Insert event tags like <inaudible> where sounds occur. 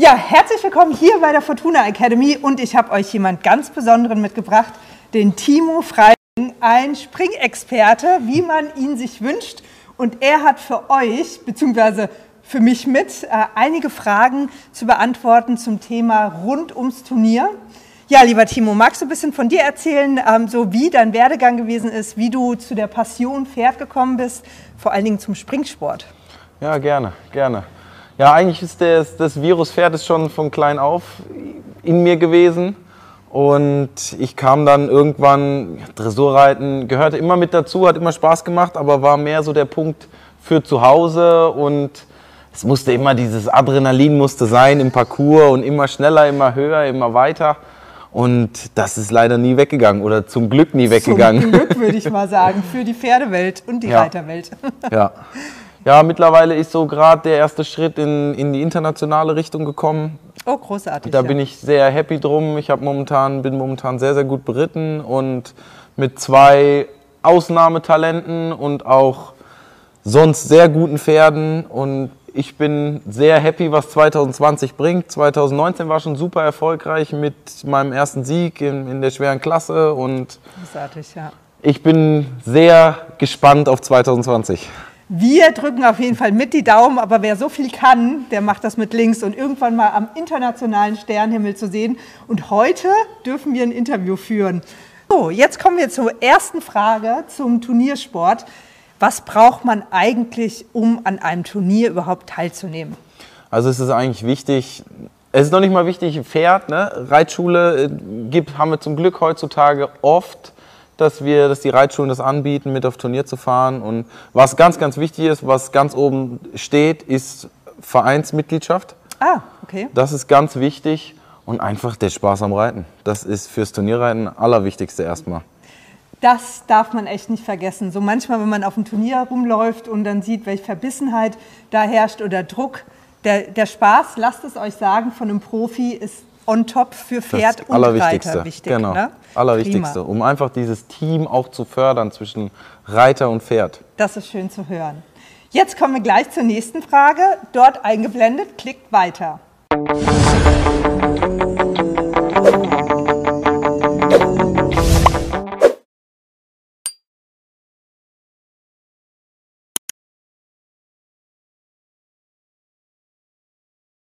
Ja, herzlich willkommen hier bei der Fortuna Academy und ich habe euch jemand ganz Besonderen mitgebracht, den Timo Freiling, ein Springexperte, wie man ihn sich wünscht. Und er hat für euch, beziehungsweise für mich mit, äh, einige Fragen zu beantworten zum Thema rund ums Turnier. Ja, lieber Timo, magst du ein bisschen von dir erzählen, ähm, so wie dein Werdegang gewesen ist, wie du zu der Passion Pferd gekommen bist, vor allen Dingen zum Springsport? Ja, gerne, gerne. Ja, eigentlich ist das, das Virus Pferd ist schon von klein auf in mir gewesen. Und ich kam dann irgendwann, Dressurreiten gehörte immer mit dazu, hat immer Spaß gemacht, aber war mehr so der Punkt für zu Hause und es musste immer dieses Adrenalin musste sein im Parcours und immer schneller, immer höher, immer weiter. Und das ist leider nie weggegangen oder zum Glück nie weggegangen. Zum Glück würde ich <laughs> mal sagen, für die Pferdewelt und die Ja. Reiterwelt. Ja. <laughs> Ja, mittlerweile ist so gerade der erste Schritt in, in die internationale Richtung gekommen. Oh, großartig. Da ja. bin ich sehr happy drum. Ich momentan, bin momentan sehr, sehr gut beritten und mit zwei Ausnahmetalenten und auch sonst sehr guten Pferden. Und ich bin sehr happy, was 2020 bringt. 2019 war schon super erfolgreich mit meinem ersten Sieg in, in der schweren Klasse und Großartig, ja. ich bin sehr gespannt auf 2020. Wir drücken auf jeden Fall mit die Daumen, aber wer so viel kann, der macht das mit links und irgendwann mal am internationalen Sternhimmel zu sehen. Und heute dürfen wir ein Interview führen. So, jetzt kommen wir zur ersten Frage zum Turniersport. Was braucht man eigentlich, um an einem Turnier überhaupt teilzunehmen? Also es ist eigentlich wichtig, es ist noch nicht mal wichtig, Pferd, ne? Reitschule äh, gibt, haben wir zum Glück heutzutage oft, dass wir, dass die Reitschulen das anbieten, mit auf Turnier zu fahren. Und was ganz, ganz wichtig ist, was ganz oben steht, ist Vereinsmitgliedschaft. Ah, okay. Das ist ganz wichtig und einfach der Spaß am Reiten. Das ist fürs Turnierreiten allerwichtigste erstmal. Das darf man echt nicht vergessen. So manchmal, wenn man auf dem Turnier rumläuft und dann sieht, welche Verbissenheit da herrscht oder Druck. Der, der Spaß, lasst es euch sagen, von einem Profi ist on top für Pferd das und. Reiter wichtig. genau. Ne? Allerwichtigste, Prima. um einfach dieses Team auch zu fördern zwischen Reiter und Pferd. Das ist schön zu hören. Jetzt kommen wir gleich zur nächsten Frage. Dort eingeblendet, klickt weiter.